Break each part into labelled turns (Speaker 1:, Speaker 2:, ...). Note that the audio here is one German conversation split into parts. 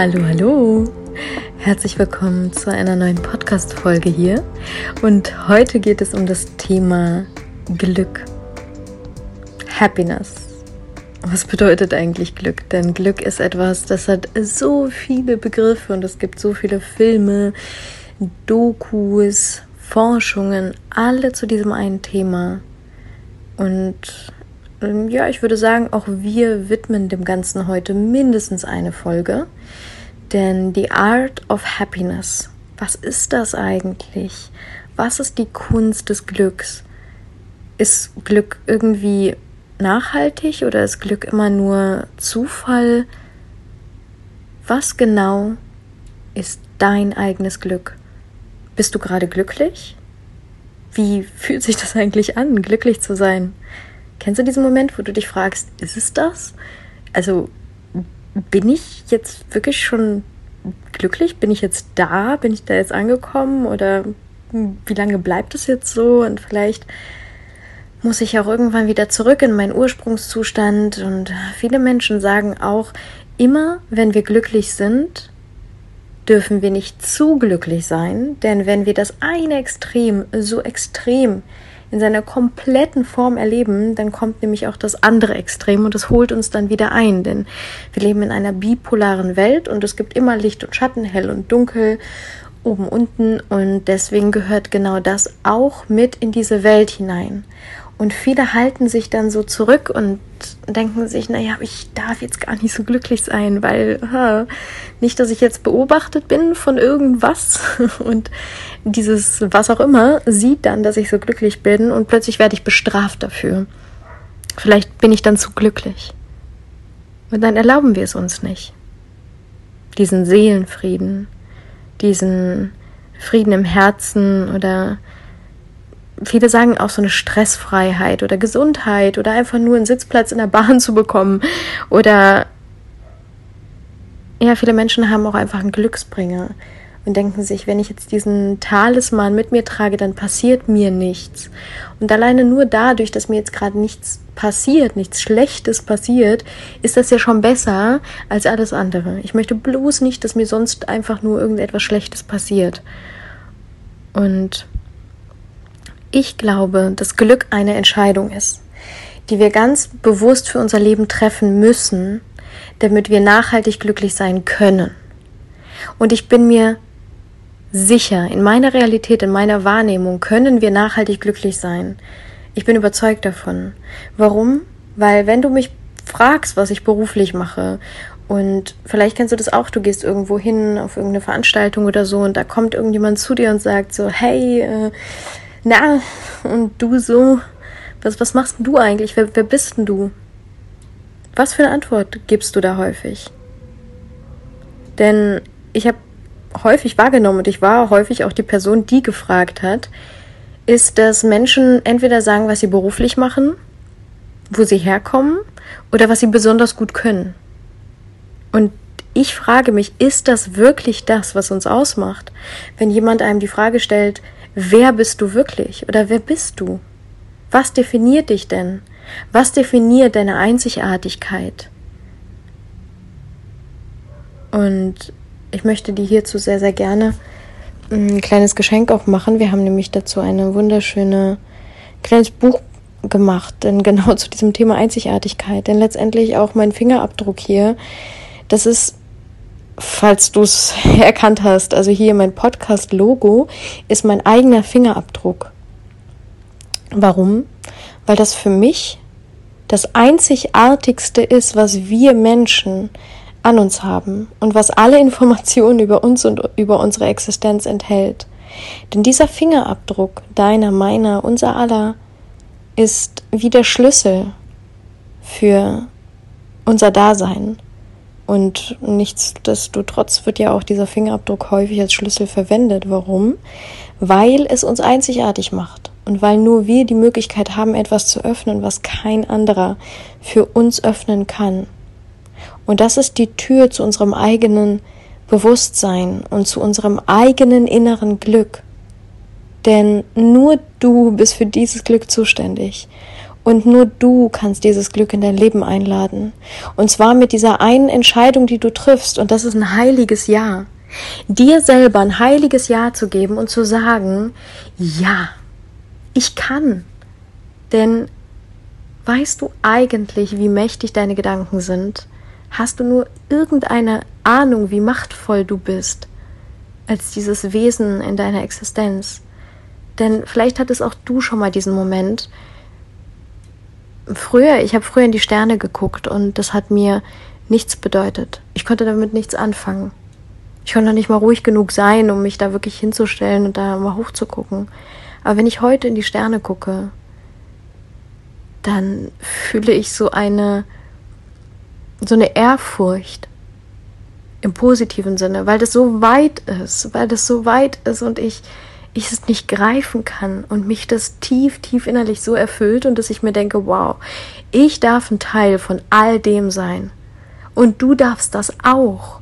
Speaker 1: Hallo, hallo. Herzlich willkommen zu einer neuen Podcast-Folge hier. Und heute geht es um das Thema Glück. Happiness. Was bedeutet eigentlich Glück? Denn Glück ist etwas, das hat so viele Begriffe und es gibt so viele Filme, Dokus, Forschungen, alle zu diesem einen Thema. Und ja, ich würde sagen, auch wir widmen dem Ganzen heute mindestens eine Folge. Denn die Art of Happiness, was ist das eigentlich? Was ist die Kunst des Glücks? Ist Glück irgendwie nachhaltig oder ist Glück immer nur Zufall? Was genau ist dein eigenes Glück? Bist du gerade glücklich? Wie fühlt sich das eigentlich an, glücklich zu sein? Kennst du diesen Moment, wo du dich fragst, ist es das? Also bin ich jetzt wirklich schon glücklich? Bin ich jetzt da? Bin ich da jetzt angekommen? Oder wie lange bleibt es jetzt so? Und vielleicht muss ich auch irgendwann wieder zurück in meinen Ursprungszustand. Und viele Menschen sagen auch, immer wenn wir glücklich sind, dürfen wir nicht zu glücklich sein, denn wenn wir das eine Extrem so extrem in seiner kompletten Form erleben, dann kommt nämlich auch das andere Extrem und es holt uns dann wieder ein, denn wir leben in einer bipolaren Welt und es gibt immer Licht und Schatten, hell und dunkel, oben, unten und deswegen gehört genau das auch mit in diese Welt hinein. Und viele halten sich dann so zurück und denken sich, naja, ich darf jetzt gar nicht so glücklich sein, weil ha, nicht, dass ich jetzt beobachtet bin von irgendwas und dieses was auch immer sieht dann, dass ich so glücklich bin und plötzlich werde ich bestraft dafür. Vielleicht bin ich dann zu glücklich. Und dann erlauben wir es uns nicht. Diesen Seelenfrieden, diesen Frieden im Herzen oder viele sagen auch so eine Stressfreiheit oder Gesundheit oder einfach nur einen Sitzplatz in der Bahn zu bekommen oder ja, viele Menschen haben auch einfach einen Glücksbringer und denken sich, wenn ich jetzt diesen Talisman mit mir trage, dann passiert mir nichts. Und alleine nur dadurch, dass mir jetzt gerade nichts passiert, nichts Schlechtes passiert, ist das ja schon besser als alles andere. Ich möchte bloß nicht, dass mir sonst einfach nur irgendetwas Schlechtes passiert. Und ich glaube, dass Glück eine Entscheidung ist, die wir ganz bewusst für unser Leben treffen müssen, damit wir nachhaltig glücklich sein können. Und ich bin mir sicher, in meiner Realität, in meiner Wahrnehmung können wir nachhaltig glücklich sein. Ich bin überzeugt davon. Warum? Weil wenn du mich fragst, was ich beruflich mache und vielleicht kennst du das auch, du gehst irgendwo hin auf irgendeine Veranstaltung oder so und da kommt irgendjemand zu dir und sagt so, hey, äh, na, und du so, was, was machst du eigentlich? Wer, wer bist denn du? Was für eine Antwort gibst du da häufig? Denn ich habe häufig wahrgenommen und ich war häufig auch die Person, die gefragt hat, ist, dass Menschen entweder sagen, was sie beruflich machen, wo sie herkommen oder was sie besonders gut können. Und ich frage mich, ist das wirklich das, was uns ausmacht? Wenn jemand einem die Frage stellt, wer bist du wirklich oder wer bist du? Was definiert dich denn? Was definiert deine Einzigartigkeit? Und ich möchte dir hierzu sehr, sehr gerne ein kleines Geschenk auch machen. Wir haben nämlich dazu eine wunderschöne kleines Buch gemacht, denn genau zu diesem Thema Einzigartigkeit. Denn letztendlich auch mein Fingerabdruck hier, das ist falls du es erkannt hast, also hier mein Podcast-Logo ist mein eigener Fingerabdruck. Warum? Weil das für mich das einzigartigste ist, was wir Menschen an uns haben und was alle Informationen über uns und über unsere Existenz enthält. Denn dieser Fingerabdruck, deiner, meiner, unser aller, ist wie der Schlüssel für unser Dasein. Und nichtsdestotrotz wird ja auch dieser Fingerabdruck häufig als Schlüssel verwendet. Warum? Weil es uns einzigartig macht und weil nur wir die Möglichkeit haben, etwas zu öffnen, was kein anderer für uns öffnen kann. Und das ist die Tür zu unserem eigenen Bewusstsein und zu unserem eigenen inneren Glück. Denn nur du bist für dieses Glück zuständig. Und nur du kannst dieses Glück in dein Leben einladen. Und zwar mit dieser einen Entscheidung, die du triffst. Und das ist ein heiliges Ja. Dir selber ein heiliges Ja zu geben und zu sagen, ja, ich kann. Denn weißt du eigentlich, wie mächtig deine Gedanken sind? Hast du nur irgendeine Ahnung, wie machtvoll du bist, als dieses Wesen in deiner Existenz? Denn vielleicht hattest auch du schon mal diesen Moment, früher, ich habe früher in die Sterne geguckt und das hat mir nichts bedeutet. Ich konnte damit nichts anfangen. Ich konnte nicht mal ruhig genug sein, um mich da wirklich hinzustellen und da mal hochzugucken. Aber wenn ich heute in die Sterne gucke, dann fühle ich so eine, so eine Ehrfurcht im positiven Sinne, weil das so weit ist, weil das so weit ist und ich, ich es nicht greifen kann und mich das tief, tief innerlich so erfüllt und dass ich mir denke, wow, ich darf ein Teil von all dem sein. Und du darfst das auch.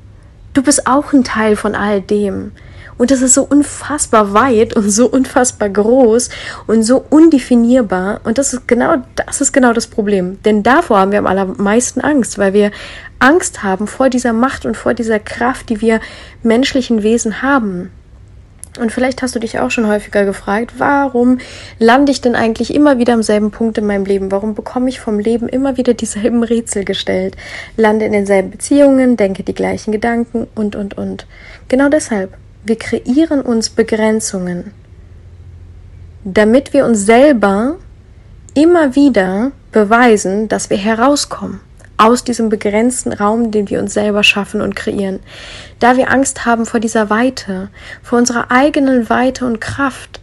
Speaker 1: Du bist auch ein Teil von all dem. Und das ist so unfassbar weit und so unfassbar groß und so undefinierbar. Und das ist genau, das ist genau das Problem. Denn davor haben wir am allermeisten Angst, weil wir Angst haben vor dieser Macht und vor dieser Kraft, die wir menschlichen Wesen haben. Und vielleicht hast du dich auch schon häufiger gefragt, warum lande ich denn eigentlich immer wieder am selben Punkt in meinem Leben? Warum bekomme ich vom Leben immer wieder dieselben Rätsel gestellt? Lande in denselben Beziehungen, denke die gleichen Gedanken und, und, und. Genau deshalb. Wir kreieren uns Begrenzungen, damit wir uns selber immer wieder beweisen, dass wir herauskommen aus diesem begrenzten Raum, den wir uns selber schaffen und kreieren. Da wir Angst haben vor dieser Weite, vor unserer eigenen Weite und Kraft.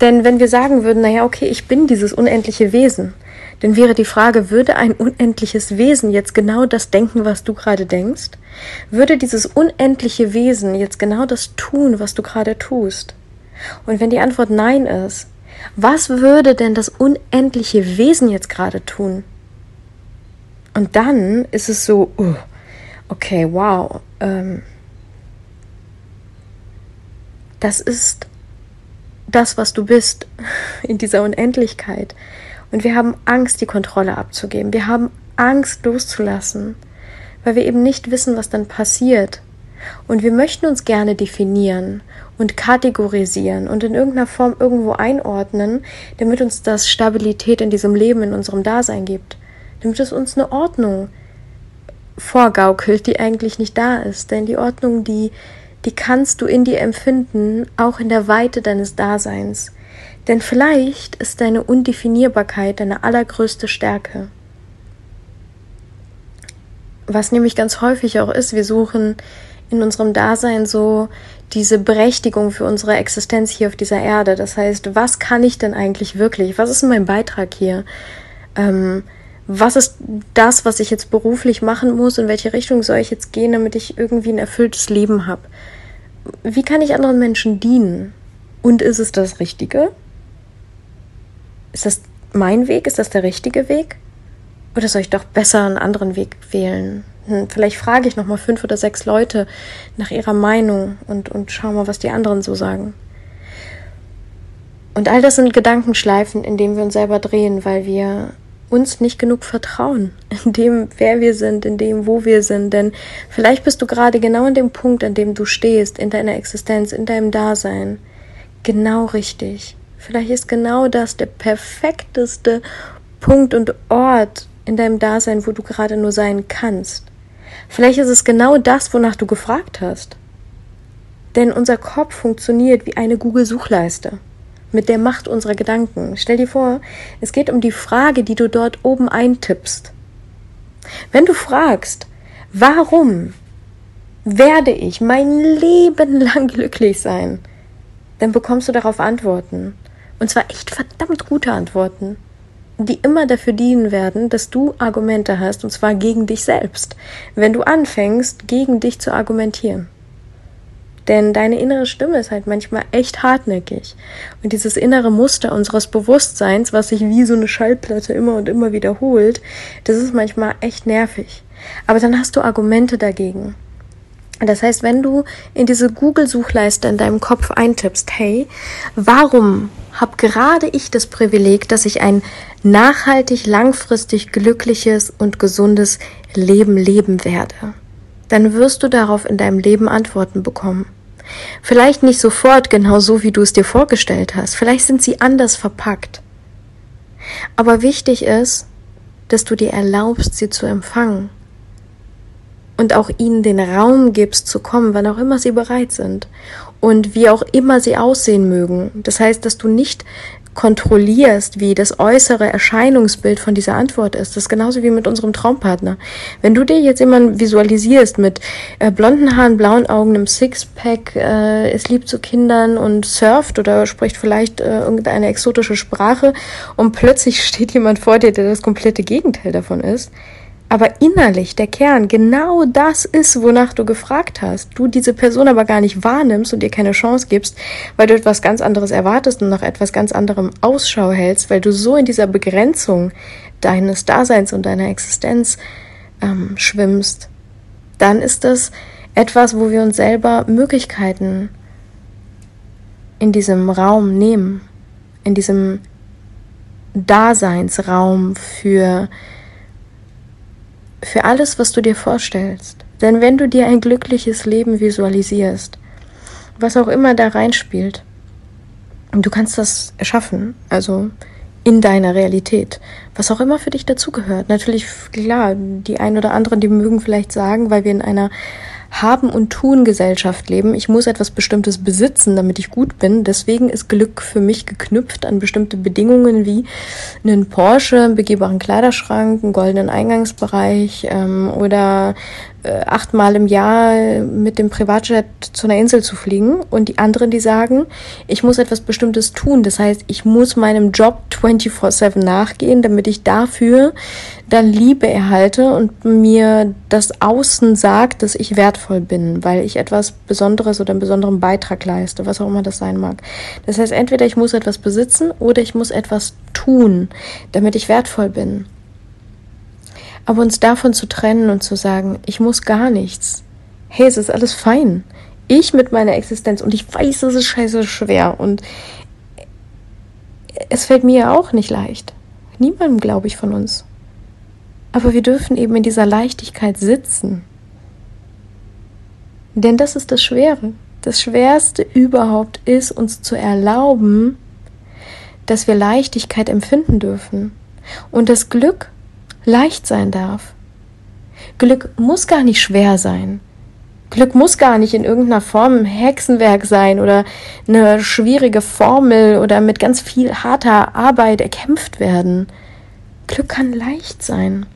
Speaker 1: Denn wenn wir sagen würden, naja, okay, ich bin dieses unendliche Wesen, dann wäre die Frage, würde ein unendliches Wesen jetzt genau das denken, was du gerade denkst? Würde dieses unendliche Wesen jetzt genau das tun, was du gerade tust? Und wenn die Antwort nein ist, was würde denn das unendliche Wesen jetzt gerade tun? Und dann ist es so, uh, okay, wow, ähm, das ist das, was du bist in dieser Unendlichkeit. Und wir haben Angst, die Kontrolle abzugeben. Wir haben Angst, loszulassen, weil wir eben nicht wissen, was dann passiert. Und wir möchten uns gerne definieren und kategorisieren und in irgendeiner Form irgendwo einordnen, damit uns das Stabilität in diesem Leben, in unserem Dasein gibt damit es uns eine Ordnung vorgaukelt, die eigentlich nicht da ist. Denn die Ordnung, die, die kannst du in dir empfinden, auch in der Weite deines Daseins. Denn vielleicht ist deine Undefinierbarkeit deine allergrößte Stärke. Was nämlich ganz häufig auch ist, wir suchen in unserem Dasein so diese Berechtigung für unsere Existenz hier auf dieser Erde. Das heißt, was kann ich denn eigentlich wirklich? Was ist mein Beitrag hier? Ähm, was ist das, was ich jetzt beruflich machen muss, in welche Richtung soll ich jetzt gehen, damit ich irgendwie ein erfülltes Leben habe? Wie kann ich anderen Menschen dienen? Und ist es das Richtige? Ist das mein Weg? Ist das der richtige Weg? Oder soll ich doch besser einen anderen Weg wählen? Hm, vielleicht frage ich nochmal fünf oder sechs Leute nach ihrer Meinung und, und schau mal, was die anderen so sagen. Und all das sind Gedankenschleifen, in denen wir uns selber drehen, weil wir uns nicht genug vertrauen in dem, wer wir sind, in dem, wo wir sind. Denn vielleicht bist du gerade genau an dem Punkt, an dem du stehst, in deiner Existenz, in deinem Dasein. Genau richtig. Vielleicht ist genau das der perfekteste Punkt und Ort in deinem Dasein, wo du gerade nur sein kannst. Vielleicht ist es genau das, wonach du gefragt hast. Denn unser Kopf funktioniert wie eine Google-Suchleiste mit der Macht unserer Gedanken. Stell dir vor, es geht um die Frage, die du dort oben eintippst. Wenn du fragst, warum werde ich mein Leben lang glücklich sein, dann bekommst du darauf Antworten. Und zwar echt verdammt gute Antworten, die immer dafür dienen werden, dass du Argumente hast, und zwar gegen dich selbst, wenn du anfängst, gegen dich zu argumentieren. Denn deine innere Stimme ist halt manchmal echt hartnäckig. Und dieses innere Muster unseres Bewusstseins, was sich wie so eine Schallplatte immer und immer wiederholt, das ist manchmal echt nervig. Aber dann hast du Argumente dagegen. Das heißt, wenn du in diese Google-Suchleiste in deinem Kopf eintippst, hey, warum habe gerade ich das Privileg, dass ich ein nachhaltig, langfristig glückliches und gesundes Leben leben werde? Dann wirst du darauf in deinem Leben Antworten bekommen. Vielleicht nicht sofort genau so, wie du es dir vorgestellt hast. Vielleicht sind sie anders verpackt. Aber wichtig ist, dass du dir erlaubst, sie zu empfangen und auch ihnen den Raum gibst zu kommen, wann auch immer sie bereit sind und wie auch immer sie aussehen mögen. Das heißt, dass du nicht kontrollierst, wie das äußere Erscheinungsbild von dieser Antwort ist. Das ist genauso wie mit unserem Traumpartner. Wenn du dir jetzt jemanden visualisierst mit äh, blonden Haaren, blauen Augen, einem Sixpack, äh, ist lieb zu Kindern und surft oder spricht vielleicht äh, irgendeine exotische Sprache und plötzlich steht jemand vor dir, der das komplette Gegenteil davon ist, aber innerlich der Kern genau das ist, wonach du gefragt hast, du diese Person aber gar nicht wahrnimmst und ihr keine Chance gibst, weil du etwas ganz anderes erwartest und nach etwas ganz anderem Ausschau hältst, weil du so in dieser Begrenzung deines Daseins und deiner Existenz ähm, schwimmst, dann ist das etwas, wo wir uns selber Möglichkeiten in diesem Raum nehmen, in diesem Daseinsraum für für alles, was du dir vorstellst. Denn wenn du dir ein glückliches Leben visualisierst, was auch immer da reinspielt, du kannst das erschaffen, also in deiner Realität, was auch immer für dich dazugehört. Natürlich, klar, die ein oder anderen, die mögen vielleicht sagen, weil wir in einer haben und tun Gesellschaft leben. Ich muss etwas Bestimmtes besitzen, damit ich gut bin. Deswegen ist Glück für mich geknüpft an bestimmte Bedingungen wie einen Porsche, einen begehbaren Kleiderschrank, einen goldenen Eingangsbereich ähm, oder achtmal im Jahr mit dem Privatjet zu einer Insel zu fliegen und die anderen, die sagen, ich muss etwas Bestimmtes tun. Das heißt, ich muss meinem Job 24/7 nachgehen, damit ich dafür dann Liebe erhalte und mir das Außen sagt, dass ich wertvoll bin, weil ich etwas Besonderes oder einen besonderen Beitrag leiste, was auch immer das sein mag. Das heißt, entweder ich muss etwas besitzen oder ich muss etwas tun, damit ich wertvoll bin. Aber uns davon zu trennen und zu sagen, ich muss gar nichts. Hey, es ist alles fein. Ich mit meiner Existenz und ich weiß, es ist scheiße schwer und es fällt mir auch nicht leicht. Niemandem, glaube ich, von uns. Aber wir dürfen eben in dieser Leichtigkeit sitzen. Denn das ist das Schwere. Das Schwerste überhaupt ist, uns zu erlauben, dass wir Leichtigkeit empfinden dürfen. Und das Glück leicht sein darf. Glück muss gar nicht schwer sein. Glück muss gar nicht in irgendeiner Form ein Hexenwerk sein oder eine schwierige Formel oder mit ganz viel harter Arbeit erkämpft werden. Glück kann leicht sein.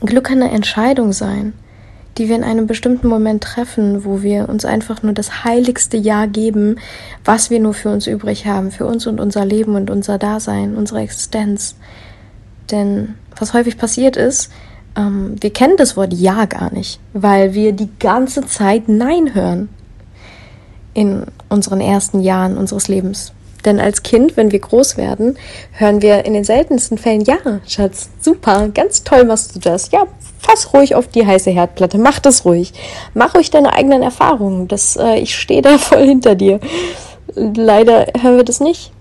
Speaker 1: Glück kann eine Entscheidung sein, die wir in einem bestimmten Moment treffen, wo wir uns einfach nur das heiligste Ja geben, was wir nur für uns übrig haben, für uns und unser Leben und unser Dasein, unsere Existenz. Denn was häufig passiert ist, ähm, wir kennen das Wort Ja gar nicht, weil wir die ganze Zeit Nein hören in unseren ersten Jahren unseres Lebens. Denn als Kind, wenn wir groß werden, hören wir in den seltensten Fällen, ja, Schatz, super, ganz toll machst du das. Ja, fass ruhig auf die heiße Herdplatte, mach das ruhig. Mach ruhig deine eigenen Erfahrungen. Das, äh, ich stehe da voll hinter dir. Leider hören wir das nicht.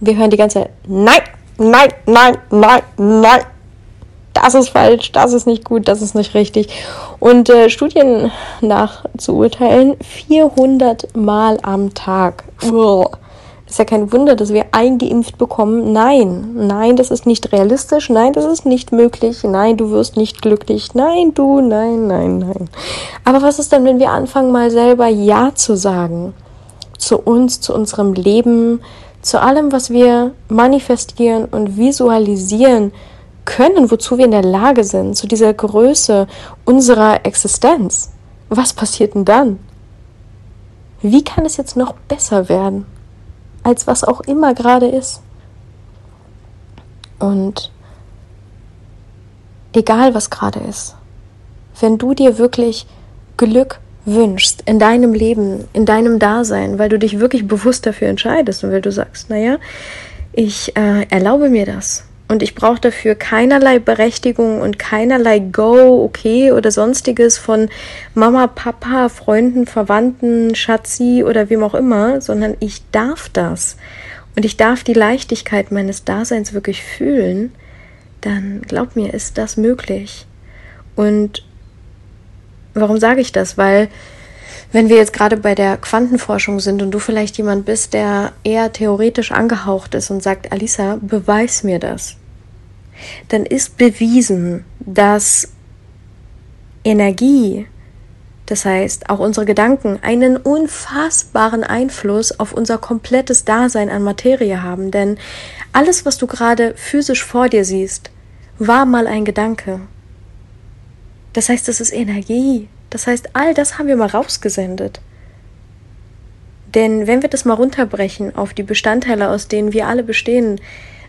Speaker 1: Wir hören die ganze Zeit, nein, nein, nein, nein, nein. Das ist falsch, das ist nicht gut, das ist nicht richtig. Und äh, Studien nach zu urteilen, 400 Mal am Tag. Uah. Ist ja kein Wunder, dass wir eingeimpft bekommen. Nein, nein, das ist nicht realistisch. Nein, das ist nicht möglich. Nein, du wirst nicht glücklich. Nein, du, nein, nein, nein. Aber was ist denn, wenn wir anfangen, mal selber Ja zu sagen? Zu uns, zu unserem Leben, zu allem, was wir manifestieren und visualisieren können, wozu wir in der Lage sind, zu dieser Größe unserer Existenz. Was passiert denn dann? Wie kann es jetzt noch besser werden, als was auch immer gerade ist? Und egal was gerade ist, wenn du dir wirklich Glück wünschst in deinem Leben, in deinem Dasein, weil du dich wirklich bewusst dafür entscheidest und weil du sagst, naja, ich äh, erlaube mir das Und ich brauche dafür keinerlei Berechtigung und keinerlei Go, okay oder sonstiges von Mama, Papa, Freunden, Verwandten, Schatzi oder wem auch immer, sondern ich darf das. Und ich darf die Leichtigkeit meines Daseins wirklich fühlen, dann glaub mir, ist das möglich. Und warum sage ich das? Weil wenn wir jetzt gerade bei der Quantenforschung sind und du vielleicht jemand bist, der eher theoretisch angehaucht ist und sagt, Alisa, beweis mir das, dann ist bewiesen, dass Energie, das heißt auch unsere Gedanken, einen unfassbaren Einfluss auf unser komplettes Dasein an Materie haben. Denn alles, was du gerade physisch vor dir siehst, war mal ein Gedanke. Das heißt, es ist Energie. Das heißt, all das haben wir mal rausgesendet. Denn wenn wir das mal runterbrechen auf die Bestandteile, aus denen wir alle bestehen,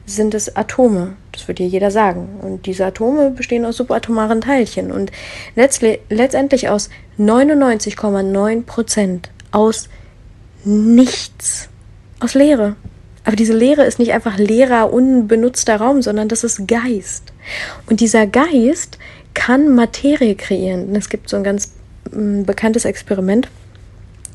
Speaker 1: sind es Atome. Das wird dir jeder sagen. Und diese Atome bestehen aus subatomaren Teilchen und letztendlich aus 99,9 Prozent aus nichts. Aus Leere. Aber diese Leere ist nicht einfach leerer, unbenutzter Raum, sondern das ist Geist. Und dieser Geist kann Materie kreieren. Es gibt so ein ganz mm, bekanntes Experiment,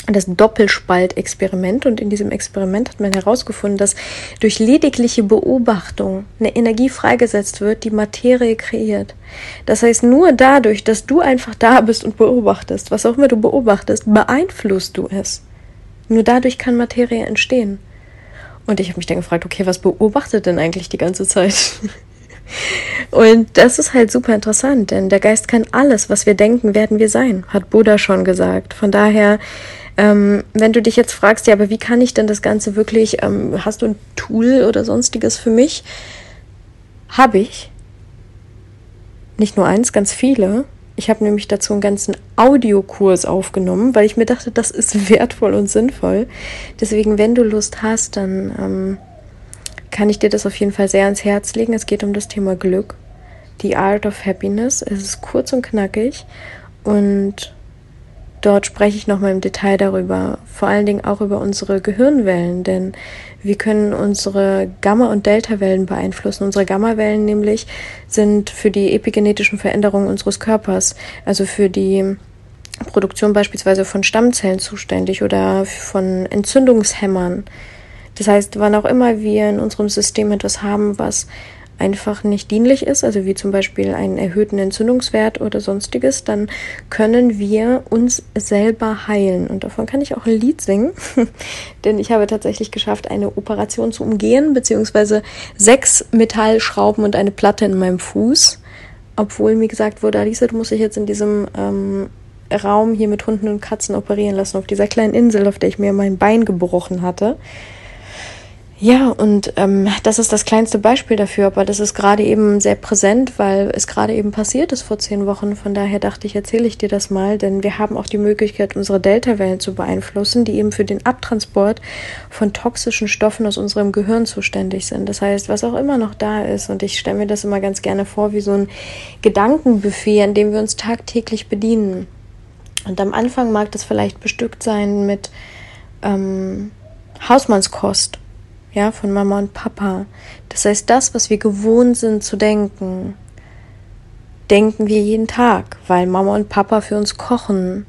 Speaker 1: das Doppelspaltexperiment. Und in diesem Experiment hat man herausgefunden, dass durch ledigliche Beobachtung eine Energie freigesetzt wird, die Materie kreiert. Das heißt, nur dadurch, dass du einfach da bist und beobachtest, was auch immer du beobachtest, beeinflusst du es. Nur dadurch kann Materie entstehen. Und ich habe mich dann gefragt, okay, was beobachtet denn eigentlich die ganze Zeit? Und das ist halt super interessant, denn der Geist kann alles, was wir denken, werden wir sein, hat Buddha schon gesagt. Von daher, ähm, wenn du dich jetzt fragst, ja, aber wie kann ich denn das Ganze wirklich, ähm, hast du ein Tool oder sonstiges für mich? Habe ich. Nicht nur eins, ganz viele. Ich habe nämlich dazu einen ganzen Audiokurs aufgenommen, weil ich mir dachte, das ist wertvoll und sinnvoll. Deswegen, wenn du Lust hast, dann ähm, kann ich dir das auf jeden Fall sehr ans Herz legen. Es geht um das Thema Glück, die Art of Happiness. Es ist kurz und knackig und dort spreche ich nochmal im Detail darüber, vor allen Dingen auch über unsere Gehirnwellen, denn wir können unsere Gamma- und Delta-Wellen beeinflussen. Unsere Gamma-Wellen nämlich sind für die epigenetischen Veränderungen unseres Körpers, also für die Produktion beispielsweise von Stammzellen zuständig oder von Entzündungshämmern. Das heißt, wann auch immer wir in unserem System etwas haben, was einfach nicht dienlich ist, also wie zum Beispiel einen erhöhten Entzündungswert oder sonstiges, dann können wir uns selber heilen. Und davon kann ich auch ein Lied singen, denn ich habe tatsächlich geschafft, eine Operation zu umgehen, beziehungsweise sechs Metallschrauben und eine Platte in meinem Fuß, obwohl mir gesagt wurde, Alisa, du musst dich jetzt in diesem ähm, Raum hier mit Hunden und Katzen operieren lassen, auf dieser kleinen Insel, auf der ich mir mein Bein gebrochen hatte. Ja, und ähm, das ist das kleinste Beispiel dafür, aber das ist gerade eben sehr präsent, weil es gerade eben passiert ist vor zehn Wochen. Von daher dachte ich, erzähle ich dir das mal, denn wir haben auch die Möglichkeit, unsere Delta-Wellen zu beeinflussen, die eben für den Abtransport von toxischen Stoffen aus unserem Gehirn zuständig sind. Das heißt, was auch immer noch da ist, und ich stelle mir das immer ganz gerne vor, wie so ein Gedankenbuffet, an dem wir uns tagtäglich bedienen. Und am Anfang mag das vielleicht bestückt sein mit ähm, Hausmannskost ja, von Mama und Papa. Das heißt, das, was wir gewohnt sind zu denken, denken wir jeden Tag, weil Mama und Papa für uns kochen.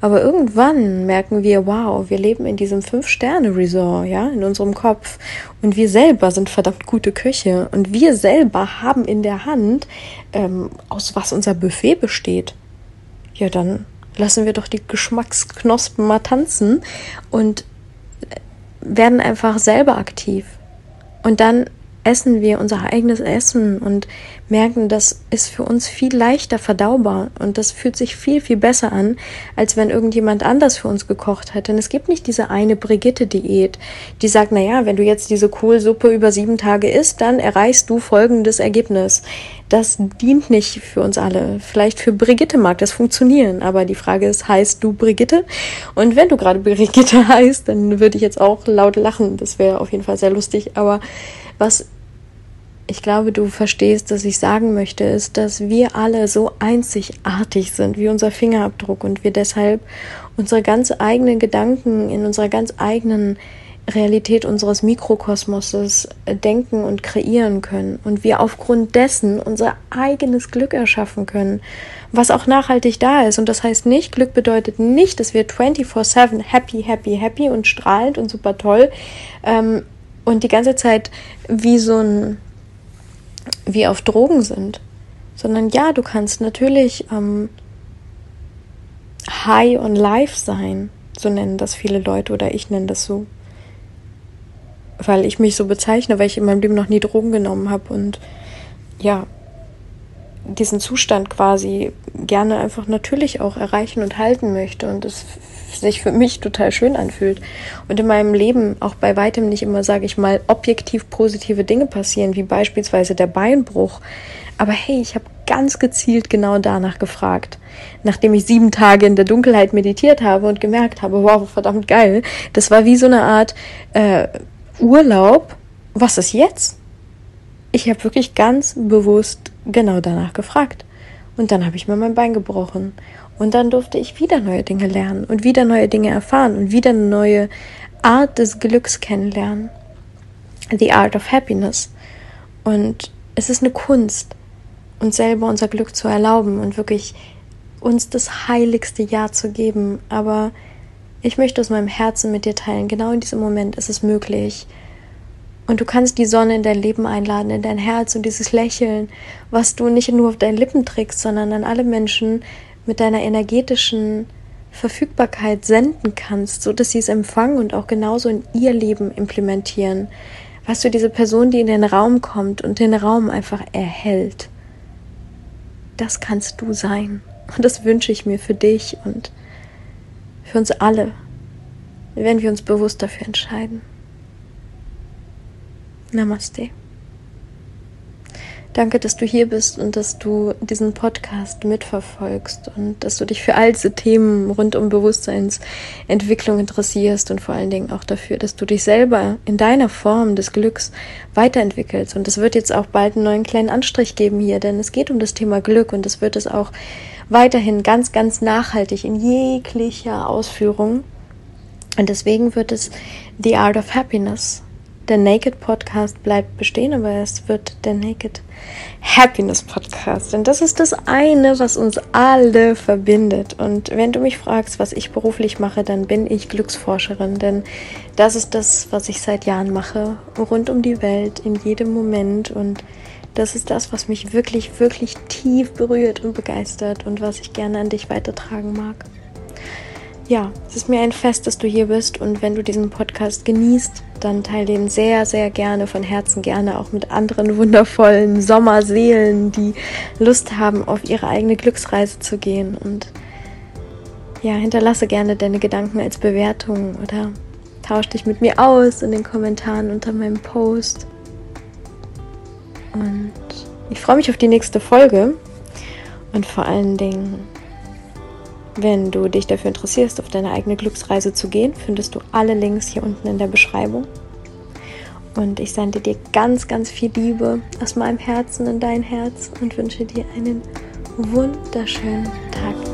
Speaker 1: Aber irgendwann merken wir, wow, wir leben in diesem Fünf-Sterne-Resort, ja, in unserem Kopf. Und wir selber sind verdammt gute Köche. Und wir selber haben in der Hand, ähm, aus was unser Buffet besteht. Ja, dann lassen wir doch die Geschmacksknospen mal tanzen und werden einfach selber aktiv. Und dann essen wir unser eigenes Essen und merken, das ist für uns viel leichter verdaubar und das fühlt sich viel, viel besser an, als wenn irgendjemand anders für uns gekocht hat. Denn es gibt nicht diese eine Brigitte-Diät, die sagt, na ja, wenn du jetzt diese Kohlsuppe über sieben Tage isst, dann erreichst du folgendes Ergebnis. Das dient nicht für uns alle. Vielleicht für Brigitte mag das funktionieren, aber die Frage ist, heißt du Brigitte? Und wenn du gerade Brigitte heißt, dann würde ich jetzt auch laut lachen. Das wäre auf jeden Fall sehr lustig. Aber was ich glaube, du verstehst, dass ich sagen möchte, ist, dass wir alle so einzigartig sind wie unser Fingerabdruck und wir deshalb unsere ganz eigenen Gedanken in unserer ganz eigenen Realität unseres Mikrokosmoses äh, denken und kreieren können und wir aufgrund dessen unser eigenes Glück erschaffen können, was auch nachhaltig da ist. Und das heißt nicht, Glück bedeutet nicht, dass wir 24/7 happy, happy, happy und strahlend und super toll ähm, und die ganze Zeit wie so ein, wie auf Drogen sind, sondern ja, du kannst natürlich ähm, high on life sein, so nennen das viele Leute oder ich nenne das so weil ich mich so bezeichne, weil ich in meinem Leben noch nie Drogen genommen habe und ja, diesen Zustand quasi gerne einfach natürlich auch erreichen und halten möchte und es sich für mich total schön anfühlt. Und in meinem Leben auch bei weitem nicht immer, sage ich mal, objektiv positive Dinge passieren, wie beispielsweise der Beinbruch. Aber hey, ich habe ganz gezielt genau danach gefragt. Nachdem ich sieben Tage in der Dunkelheit meditiert habe und gemerkt habe, wow, verdammt geil. Das war wie so eine Art äh, Urlaub, was ist jetzt? Ich habe wirklich ganz bewusst genau danach gefragt. Und dann habe ich mir mein Bein gebrochen. Und dann durfte ich wieder neue Dinge lernen und wieder neue Dinge erfahren und wieder eine neue Art des Glücks kennenlernen. The Art of Happiness. Und es ist eine Kunst, uns selber unser Glück zu erlauben und wirklich uns das heiligste Ja zu geben. Aber ich möchte aus meinem Herzen mit dir teilen. Genau in diesem Moment ist es möglich. Und du kannst die Sonne in dein Leben einladen, in dein Herz und dieses Lächeln, was du nicht nur auf deinen Lippen trägst, sondern an alle Menschen mit deiner energetischen Verfügbarkeit senden kannst, so dass sie es empfangen und auch genauso in ihr Leben implementieren. Was du diese Person, die in den Raum kommt und den Raum einfach erhält. Das kannst du sein. Und das wünsche ich mir für dich und für uns alle, wenn wir uns bewusst dafür entscheiden. Namaste. Danke, dass du hier bist und dass du diesen Podcast mitverfolgst und dass du dich für all diese Themen rund um Bewusstseinsentwicklung interessierst und vor allen Dingen auch dafür, dass du dich selber in deiner Form des Glücks weiterentwickelst. Und es wird jetzt auch bald einen neuen kleinen Anstrich geben hier, denn es geht um das Thema Glück und es wird es auch weiterhin ganz, ganz nachhaltig in jeglicher Ausführung. Und deswegen wird es The Art of Happiness. Der Naked Podcast bleibt bestehen, aber es wird der Naked Happiness Podcast. Denn das ist das eine, was uns alle verbindet. Und wenn du mich fragst, was ich beruflich mache, dann bin ich Glücksforscherin. Denn das ist das, was ich seit Jahren mache. Rund um die Welt, in jedem Moment. Und das ist das, was mich wirklich, wirklich tief berührt und begeistert und was ich gerne an dich weitertragen mag. Ja, es ist mir ein Fest, dass du hier bist und wenn du diesen Podcast genießt, dann teile den sehr, sehr gerne, von Herzen gerne auch mit anderen wundervollen Sommerseelen, die Lust haben, auf ihre eigene Glücksreise zu gehen. Und ja, hinterlasse gerne deine Gedanken als Bewertung oder tausch dich mit mir aus in den Kommentaren unter meinem Post. Und ich freue mich auf die nächste Folge. Und vor allen Dingen, wenn du dich dafür interessierst, auf deine eigene Glücksreise zu gehen, findest du alle Links hier unten in der Beschreibung. Und ich sende dir ganz, ganz viel Liebe aus meinem Herzen in dein Herz und wünsche dir einen wunderschönen Tag.